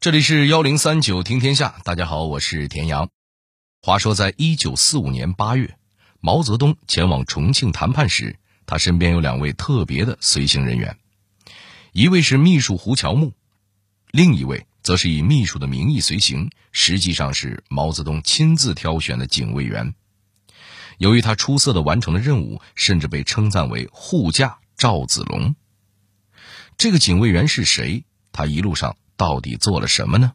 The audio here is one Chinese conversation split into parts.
这里是幺零三九听天下，大家好，我是田阳。话说，在一九四五年八月，毛泽东前往重庆谈判时，他身边有两位特别的随行人员，一位是秘书胡乔木，另一位则是以秘书的名义随行，实际上是毛泽东亲自挑选的警卫员。由于他出色的完成了任务，甚至被称赞为“护驾赵子龙”。这个警卫员是谁？他一路上。到底做了什么呢？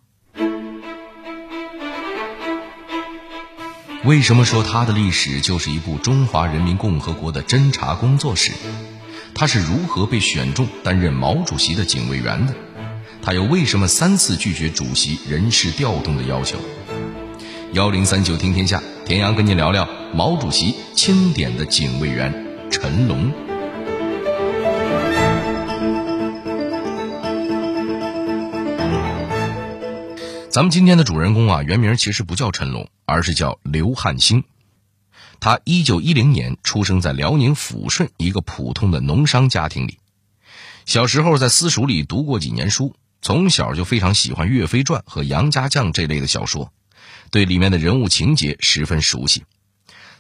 为什么说他的历史就是一部中华人民共和国的侦察工作史？他是如何被选中担任毛主席的警卫员的？他又为什么三次拒绝主席人事调动的要求？幺零三九听天下，田阳跟您聊聊毛主席钦点的警卫员陈龙。咱们今天的主人公啊，原名其实不叫陈龙，而是叫刘汉兴。他一九一零年出生在辽宁抚顺一个普通的农商家庭里。小时候在私塾里读过几年书，从小就非常喜欢《岳飞传》和《杨家将》这类的小说，对里面的人物情节十分熟悉。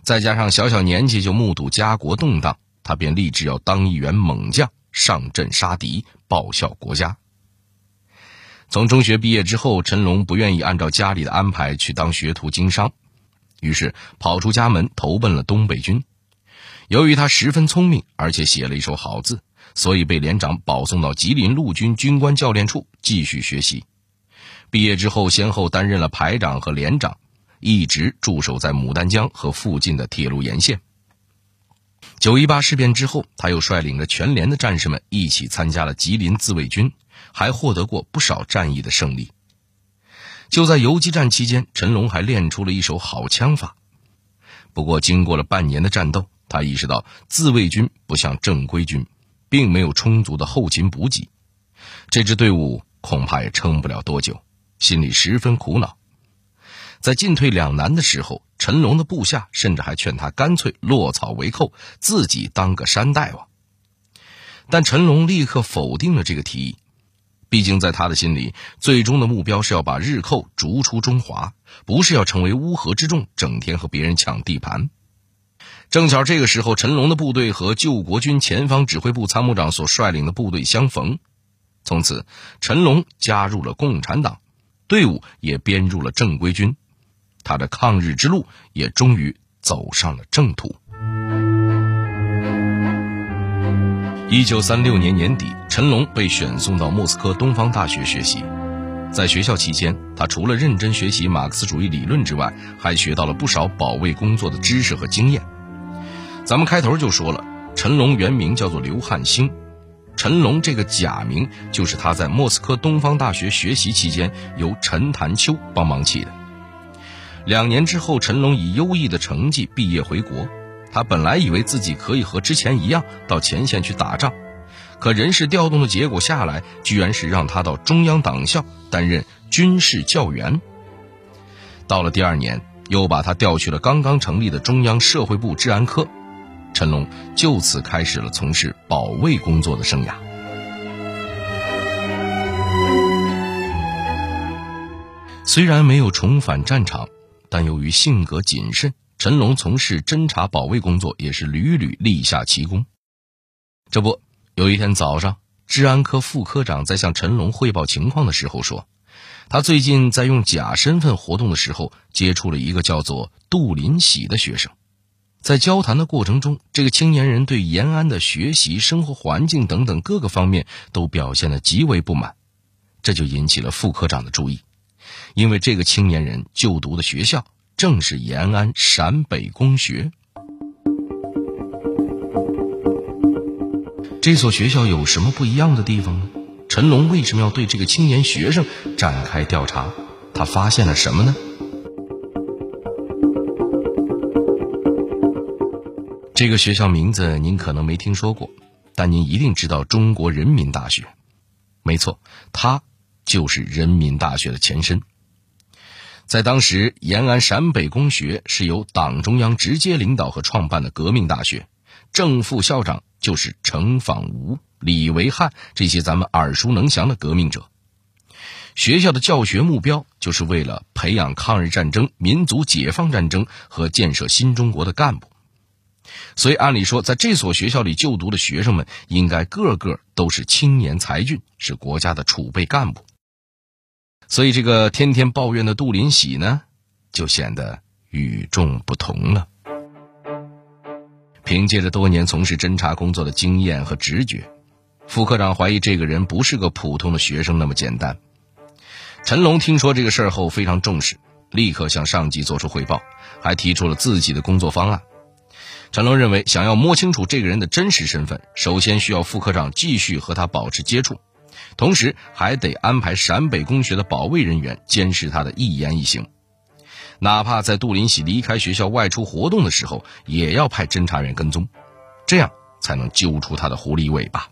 再加上小小年纪就目睹家国动荡，他便立志要当一员猛将，上阵杀敌，报效国家。从中学毕业之后，陈龙不愿意按照家里的安排去当学徒经商，于是跑出家门投奔了东北军。由于他十分聪明，而且写了一手好字，所以被连长保送到吉林陆军军官教练处继续学习。毕业之后，先后担任了排长和连长，一直驻守在牡丹江和附近的铁路沿线。九一八事变之后，他又率领着全连的战士们一起参加了吉林自卫军。还获得过不少战役的胜利。就在游击战期间，陈龙还练出了一手好枪法。不过，经过了半年的战斗，他意识到自卫军不像正规军，并没有充足的后勤补给，这支队伍恐怕也撑不了多久，心里十分苦恼。在进退两难的时候，陈龙的部下甚至还劝他干脆落草为寇，自己当个山大王。但陈龙立刻否定了这个提议。毕竟，在他的心里，最终的目标是要把日寇逐出中华，不是要成为乌合之众，整天和别人抢地盘。正巧这个时候，陈龙的部队和救国军前方指挥部参谋长所率领的部队相逢，从此，陈龙加入了共产党，队伍也编入了正规军，他的抗日之路也终于走上了正途。一九三六年年底，陈龙被选送到莫斯科东方大学学习。在学校期间，他除了认真学习马克思主义理论之外，还学到了不少保卫工作的知识和经验。咱们开头就说了，陈龙原名叫做刘汉兴，陈龙这个假名就是他在莫斯科东方大学学习期间由陈潭秋帮忙起的。两年之后，陈龙以优异的成绩毕业回国。他本来以为自己可以和之前一样到前线去打仗，可人事调动的结果下来，居然是让他到中央党校担任军事教员。到了第二年，又把他调去了刚刚成立的中央社会部治安科，陈龙就此开始了从事保卫工作的生涯。虽然没有重返战场，但由于性格谨慎。陈龙从事侦查保卫工作，也是屡屡立下奇功。这不，有一天早上，治安科副科长在向陈龙汇报情况的时候说，他最近在用假身份活动的时候，接触了一个叫做杜林喜的学生。在交谈的过程中，这个青年人对延安的学习、生活环境等等各个方面都表现得极为不满，这就引起了副科长的注意，因为这个青年人就读的学校。正是延安陕北公学，这所学校有什么不一样的地方呢？陈龙为什么要对这个青年学生展开调查？他发现了什么呢？这个学校名字您可能没听说过，但您一定知道中国人民大学。没错，它就是人民大学的前身。在当时，延安陕北公学是由党中央直接领导和创办的革命大学，正副校长就是程仿吾、李维汉这些咱们耳熟能详的革命者。学校的教学目标就是为了培养抗日战争、民族解放战争和建设新中国的干部。所以，按理说，在这所学校里就读的学生们，应该个个都是青年才俊，是国家的储备干部。所以，这个天天抱怨的杜林喜呢，就显得与众不同了。凭借着多年从事侦查工作的经验和直觉，副科长怀疑这个人不是个普通的学生那么简单。陈龙听说这个事儿后非常重视，立刻向上级作出汇报，还提出了自己的工作方案。陈龙认为，想要摸清楚这个人的真实身份，首先需要副科长继续和他保持接触，同时还得安排陕北工学的保卫人员监视他的一言一行。哪怕在杜林喜离开学校外出活动的时候，也要派侦查员跟踪，这样才能揪出他的狐狸尾巴。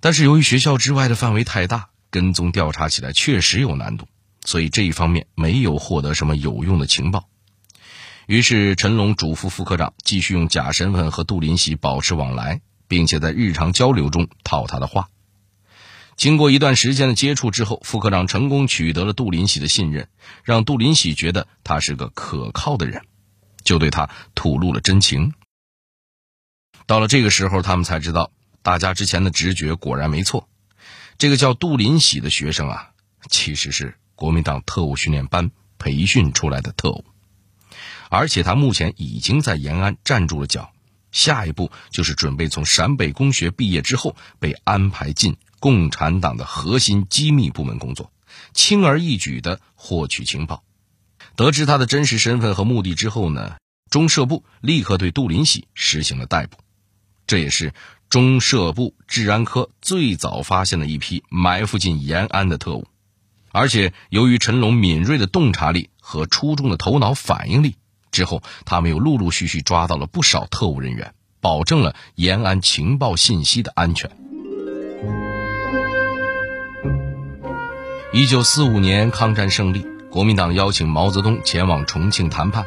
但是由于学校之外的范围太大，跟踪调查起来确实有难度，所以这一方面没有获得什么有用的情报。于是陈龙嘱咐副科长继续用假身份和杜林喜保持往来，并且在日常交流中套他的话。经过一段时间的接触之后，副科长成功取得了杜林喜的信任，让杜林喜觉得他是个可靠的人，就对他吐露了真情。到了这个时候，他们才知道，大家之前的直觉果然没错，这个叫杜林喜的学生啊，其实是国民党特务训练班培训出来的特务，而且他目前已经在延安站住了脚，下一步就是准备从陕北工学毕业之后被安排进。共产党的核心机密部门工作，轻而易举地获取情报。得知他的真实身份和目的之后呢，中社部立刻对杜林喜实行了逮捕。这也是中社部治安科最早发现的一批埋伏进延安的特务。而且由于陈龙敏锐的洞察力和出众的头脑反应力，之后他们又陆陆续续抓到了不少特务人员，保证了延安情报信息的安全。一九四五年抗战胜利，国民党邀请毛泽东前往重庆谈判。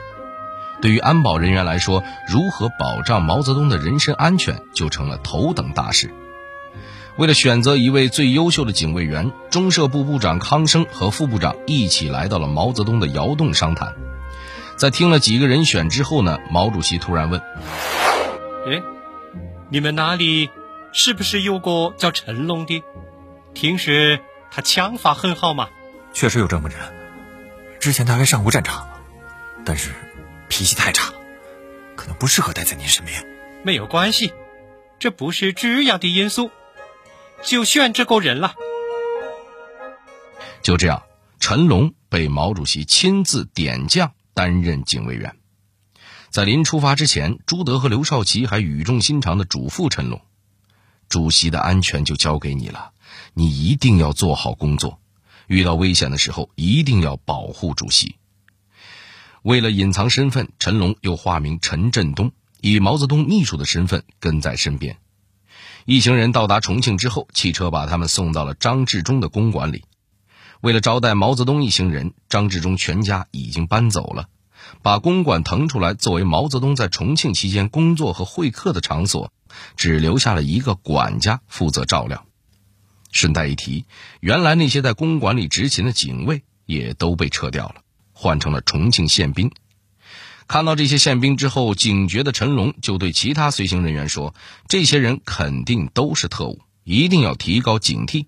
对于安保人员来说，如何保障毛泽东的人身安全就成了头等大事。为了选择一位最优秀的警卫员，中社部部长康生和副部长一起来到了毛泽东的窑洞商谈。在听了几个人选之后呢，毛主席突然问：“哎，你们那里是不是有个叫陈龙的？听说……”他枪法很好嘛，确实有这么人。之前他还上过战场，但是脾气太差，可能不适合待在您身边。没有关系，这不是这样的因素，就选这个人了。就这样，陈龙被毛主席亲自点将担任警卫员。在临出发之前，朱德和刘少奇还语重心长的嘱咐陈龙：“主席的安全就交给你了。”你一定要做好工作，遇到危险的时候一定要保护主席。为了隐藏身份，陈龙又化名陈振东，以毛泽东秘书的身份跟在身边。一行人到达重庆之后，汽车把他们送到了张治中的公馆里。为了招待毛泽东一行人，张治中全家已经搬走了，把公馆腾出来作为毛泽东在重庆期间工作和会客的场所，只留下了一个管家负责照料。顺带一提，原来那些在公馆里执勤的警卫也都被撤掉了，换成了重庆宪兵。看到这些宪兵之后，警觉的陈龙就对其他随行人员说：“这些人肯定都是特务，一定要提高警惕。”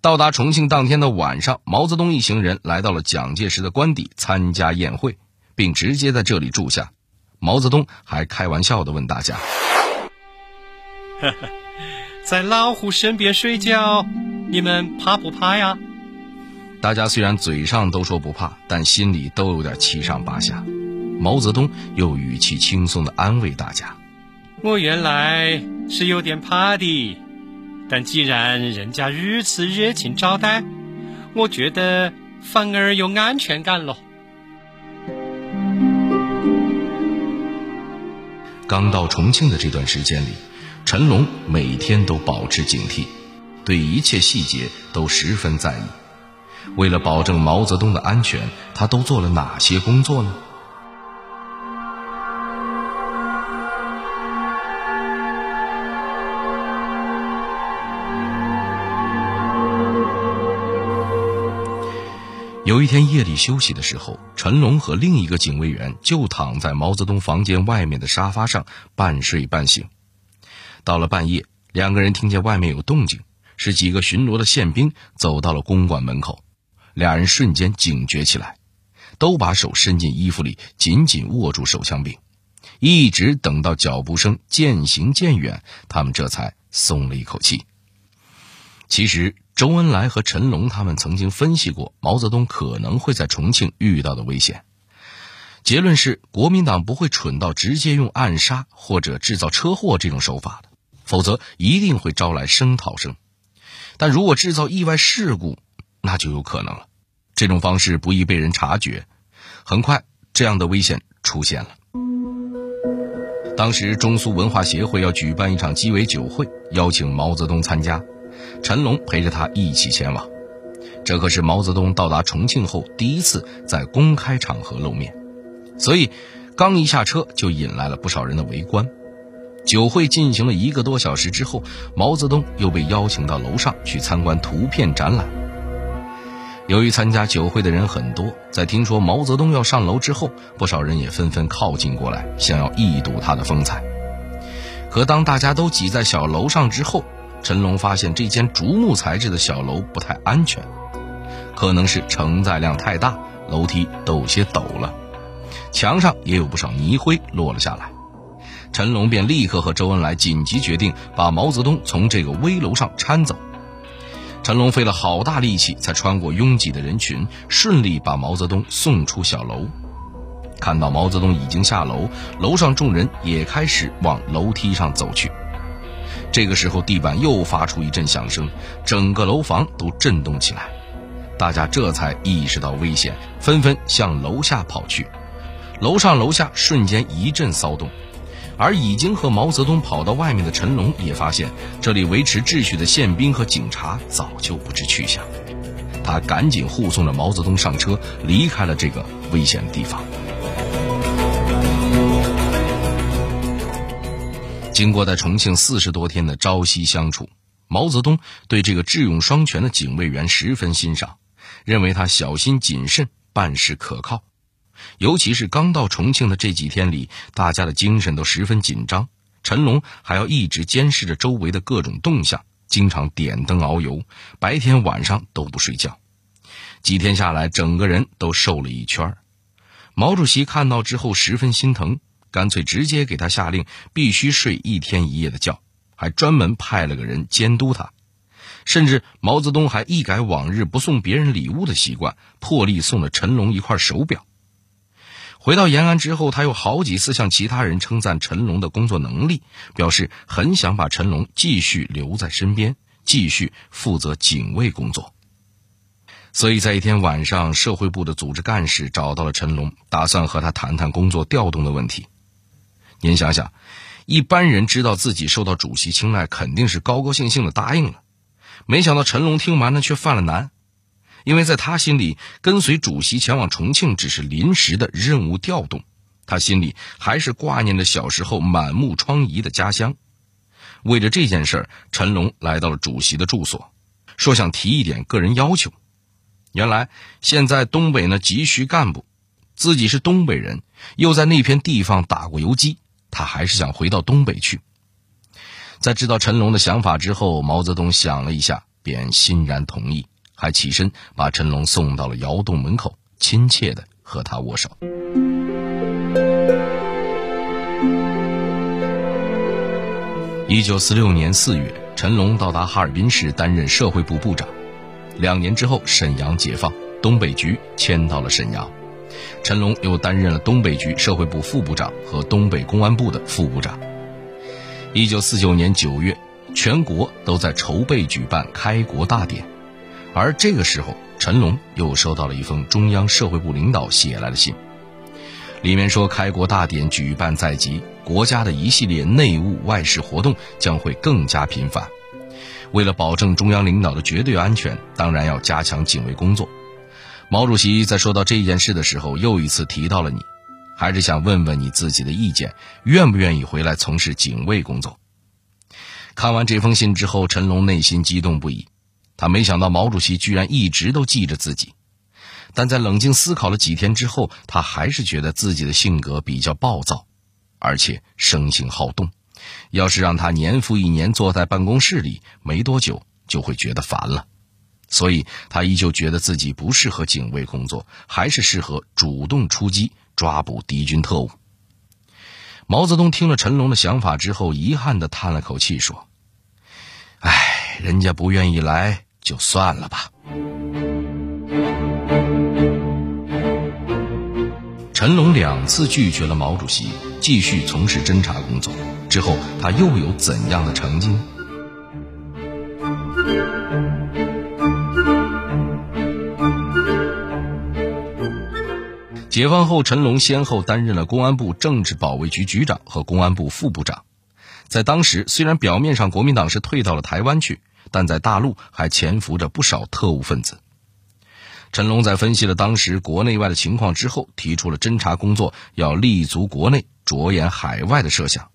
到达重庆当天的晚上，毛泽东一行人来到了蒋介石的官邸参加宴会，并直接在这里住下。毛泽东还开玩笑地问大家：“呵呵。”在老虎身边睡觉，你们怕不怕呀？大家虽然嘴上都说不怕，但心里都有点七上八下。毛泽东又语气轻松地安慰大家：“我原来是有点怕的，但既然人家如此热情招待，我觉得反而有安全感了。”刚到重庆的这段时间里。陈龙每天都保持警惕，对一切细节都十分在意。为了保证毛泽东的安全，他都做了哪些工作呢？有一天夜里休息的时候，陈龙和另一个警卫员就躺在毛泽东房间外面的沙发上半睡半醒。到了半夜，两个人听见外面有动静，是几个巡逻的宪兵走到了公馆门口。俩人瞬间警觉起来，都把手伸进衣服里，紧紧握住手枪柄，一直等到脚步声渐行渐远，他们这才松了一口气。其实。周恩来和陈龙他们曾经分析过毛泽东可能会在重庆遇到的危险，结论是国民党不会蠢到直接用暗杀或者制造车祸这种手法的，否则一定会招来声讨声。但如果制造意外事故，那就有可能了。这种方式不易被人察觉，很快这样的危险出现了。当时中苏文化协会要举办一场鸡尾酒会，邀请毛泽东参加。陈龙陪着他一起前往，这可是毛泽东到达重庆后第一次在公开场合露面，所以刚一下车就引来了不少人的围观。酒会进行了一个多小时之后，毛泽东又被邀请到楼上去参观图片展览。由于参加酒会的人很多，在听说毛泽东要上楼之后，不少人也纷纷靠近过来，想要一睹他的风采。可当大家都挤在小楼上之后，陈龙发现这间竹木材质的小楼不太安全，可能是承载量太大，楼梯都有些陡了，墙上也有不少泥灰落了下来。陈龙便立刻和周恩来紧急决定把毛泽东从这个危楼上搀走。陈龙费了好大力气，才穿过拥挤的人群，顺利把毛泽东送出小楼。看到毛泽东已经下楼，楼上众人也开始往楼梯上走去。这个时候，地板又发出一阵响声，整个楼房都震动起来。大家这才意识到危险，纷纷向楼下跑去。楼上楼下瞬间一阵骚动，而已经和毛泽东跑到外面的陈龙也发现这里维持秩序的宪兵和警察早就不知去向。他赶紧护送着毛泽东上车，离开了这个危险的地方。经过在重庆四十多天的朝夕相处，毛泽东对这个智勇双全的警卫员十分欣赏，认为他小心谨慎，办事可靠。尤其是刚到重庆的这几天里，大家的精神都十分紧张，陈龙还要一直监视着周围的各种动向，经常点灯熬油，白天晚上都不睡觉。几天下来，整个人都瘦了一圈毛主席看到之后十分心疼。干脆直接给他下令，必须睡一天一夜的觉，还专门派了个人监督他。甚至毛泽东还一改往日不送别人礼物的习惯，破例送了陈龙一块手表。回到延安之后，他又好几次向其他人称赞陈龙的工作能力，表示很想把陈龙继续留在身边，继续负责警卫工作。所以在一天晚上，社会部的组织干事找到了陈龙，打算和他谈谈工作调动的问题。您想想，一般人知道自己受到主席青睐，肯定是高高兴兴的答应了。没想到陈龙听完了却犯了难，因为在他心里，跟随主席前往重庆只是临时的任务调动，他心里还是挂念着小时候满目疮痍的家乡。为了这件事儿，陈龙来到了主席的住所，说想提一点个人要求。原来现在东北呢急需干部，自己是东北人，又在那片地方打过游击。他还是想回到东北去。在知道陈龙的想法之后，毛泽东想了一下，便欣然同意，还起身把陈龙送到了窑洞门口，亲切的和他握手。一九四六年四月，陈龙到达哈尔滨市担任社会部部长。两年之后，沈阳解放，东北局迁到了沈阳。陈龙又担任了东北局社会部副部长和东北公安部的副部长。一九四九年九月，全国都在筹备举办开国大典，而这个时候，陈龙又收到了一封中央社会部领导写来的信，里面说开国大典举办在即，国家的一系列内务外事活动将会更加频繁，为了保证中央领导的绝对安全，当然要加强警卫工作。毛主席在说到这件事的时候，又一次提到了你，还是想问问你自己的意见，愿不愿意回来从事警卫工作？看完这封信之后，陈龙内心激动不已，他没想到毛主席居然一直都记着自己。但在冷静思考了几天之后，他还是觉得自己的性格比较暴躁，而且生性好动。要是让他年复一年坐在办公室里，没多久就会觉得烦了。所以他依旧觉得自己不适合警卫工作，还是适合主动出击，抓捕敌军特务。毛泽东听了陈龙的想法之后，遗憾地叹了口气，说：“哎，人家不愿意来，就算了吧。”陈龙两次拒绝了毛主席继续从事侦查工作，之后他又有怎样的成绩解放后，陈龙先后担任了公安部政治保卫局局长和公安部副部长。在当时，虽然表面上国民党是退到了台湾去，但在大陆还潜伏着不少特务分子。陈龙在分析了当时国内外的情况之后，提出了侦查工作要立足国内、着眼海外的设想。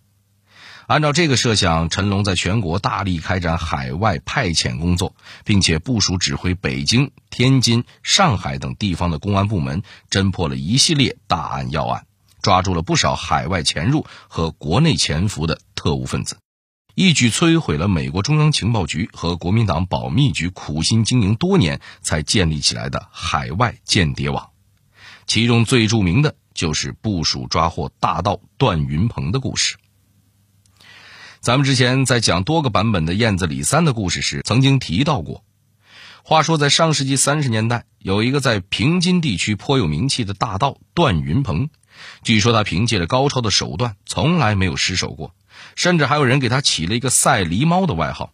按照这个设想，陈龙在全国大力开展海外派遣工作，并且部署指挥北京、天津、上海等地方的公安部门，侦破了一系列大案要案，抓住了不少海外潜入和国内潜伏的特务分子。一举摧毁了美国中央情报局和国民党保密局苦心经营多年才建立起来的海外间谍网，其中最著名的就是部署抓获大盗段云鹏的故事。咱们之前在讲多个版本的燕子李三的故事时，曾经提到过。话说，在上世纪三十年代，有一个在平津地区颇有名气的大盗段云鹏，据说他凭借着高超的手段，从来没有失手过。甚至还有人给他起了一个“赛狸猫”的外号。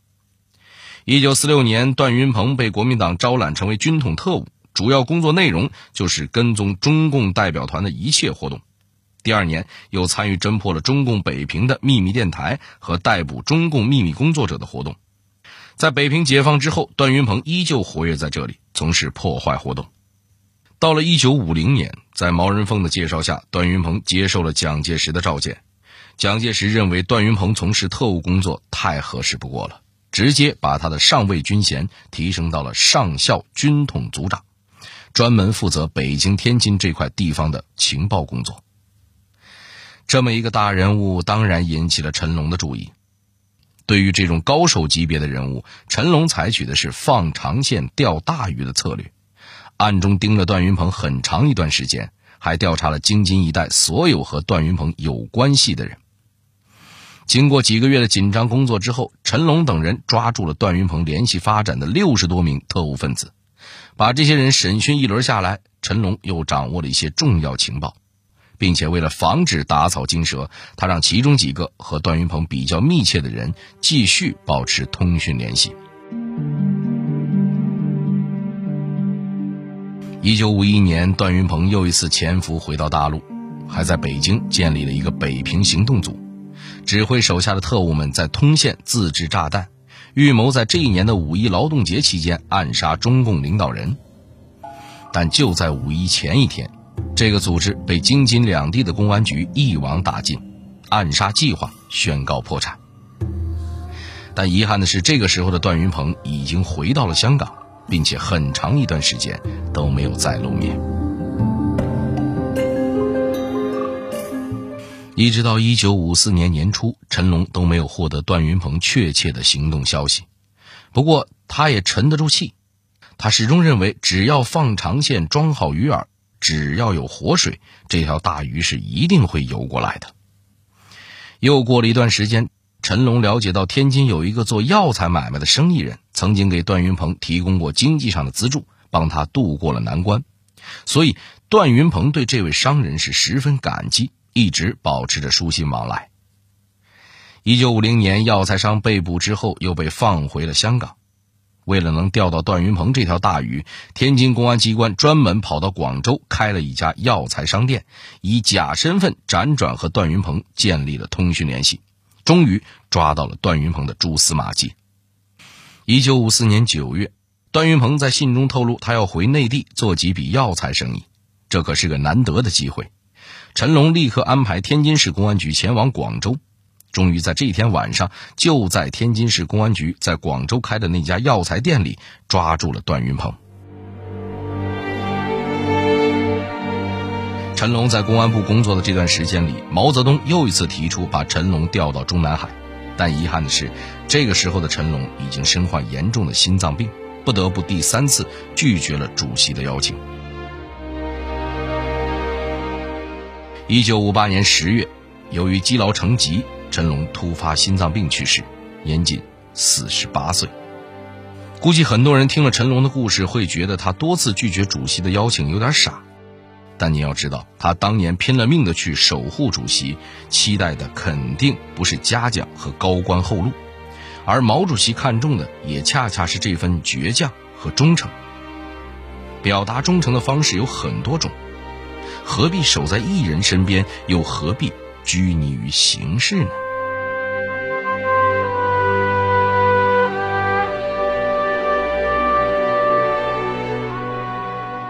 一九四六年，段云鹏被国民党招揽成为军统特务，主要工作内容就是跟踪中共代表团的一切活动。第二年，又参与侦破了中共北平的秘密电台和逮捕中共秘密工作者的活动。在北平解放之后，段云鹏依旧活跃在这里，从事破坏活动。到了一九五零年，在毛人凤的介绍下，段云鹏接受了蒋介石的召见。蒋介石认为段云鹏从事特务工作太合适不过了，直接把他的上尉军衔提升到了上校军统组长，专门负责北京、天津这块地方的情报工作。这么一个大人物，当然引起了陈龙的注意。对于这种高手级别的人物，陈龙采取的是放长线钓大鱼的策略，暗中盯着段云鹏很长一段时间，还调查了京津一带所有和段云鹏有关系的人。经过几个月的紧张工作之后，陈龙等人抓住了段云鹏联系发展的六十多名特务分子。把这些人审讯一轮下来，陈龙又掌握了一些重要情报，并且为了防止打草惊蛇，他让其中几个和段云鹏比较密切的人继续保持通讯联系。一九五一年，段云鹏又一次潜伏回到大陆，还在北京建立了一个北平行动组。指挥手下的特务们在通县自制炸弹，预谋在这一年的五一劳动节期间暗杀中共领导人。但就在五一前一天，这个组织被京津两地的公安局一网打尽，暗杀计划宣告破产。但遗憾的是，这个时候的段云鹏已经回到了香港，并且很长一段时间都没有再露面。一直到一九五四年年初，陈龙都没有获得段云鹏确切的行动消息。不过，他也沉得住气。他始终认为，只要放长线、装好鱼饵，只要有活水，这条大鱼是一定会游过来的。又过了一段时间，陈龙了解到天津有一个做药材买卖的生意人，曾经给段云鹏提供过经济上的资助，帮他渡过了难关。所以，段云鹏对这位商人是十分感激。一直保持着书信往来。一九五零年，药材商被捕之后，又被放回了香港。为了能钓到段云鹏这条大鱼，天津公安机关专门跑到广州开了一家药材商店，以假身份辗转和段云鹏建立了通讯联系，终于抓到了段云鹏的蛛丝马迹。一九五四年九月，段云鹏在信中透露，他要回内地做几笔药材生意，这可是个难得的机会。陈龙立刻安排天津市公安局前往广州，终于在这一天晚上，就在天津市公安局在广州开的那家药材店里抓住了段云鹏。陈龙在公安部工作的这段时间里，毛泽东又一次提出把陈龙调到中南海，但遗憾的是，这个时候的陈龙已经身患严重的心脏病，不得不第三次拒绝了主席的邀请。一九五八年十月，由于积劳成疾，陈龙突发心脏病去世，年仅四十八岁。估计很多人听了陈龙的故事，会觉得他多次拒绝主席的邀请有点傻。但你要知道，他当年拼了命的去守护主席，期待的肯定不是嘉奖和高官厚禄，而毛主席看重的也恰恰是这份倔强和忠诚。表达忠诚的方式有很多种，何必守在一人身边，又何必拘泥于形式呢？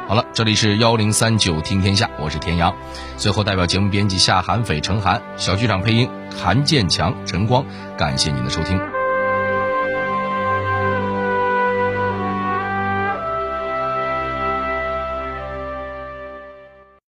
好了，这里是幺零三九听天下，我是田阳。最后，代表节目编辑夏寒、斐、陈涵、小剧场配音韩建强、陈光，感谢您的收听。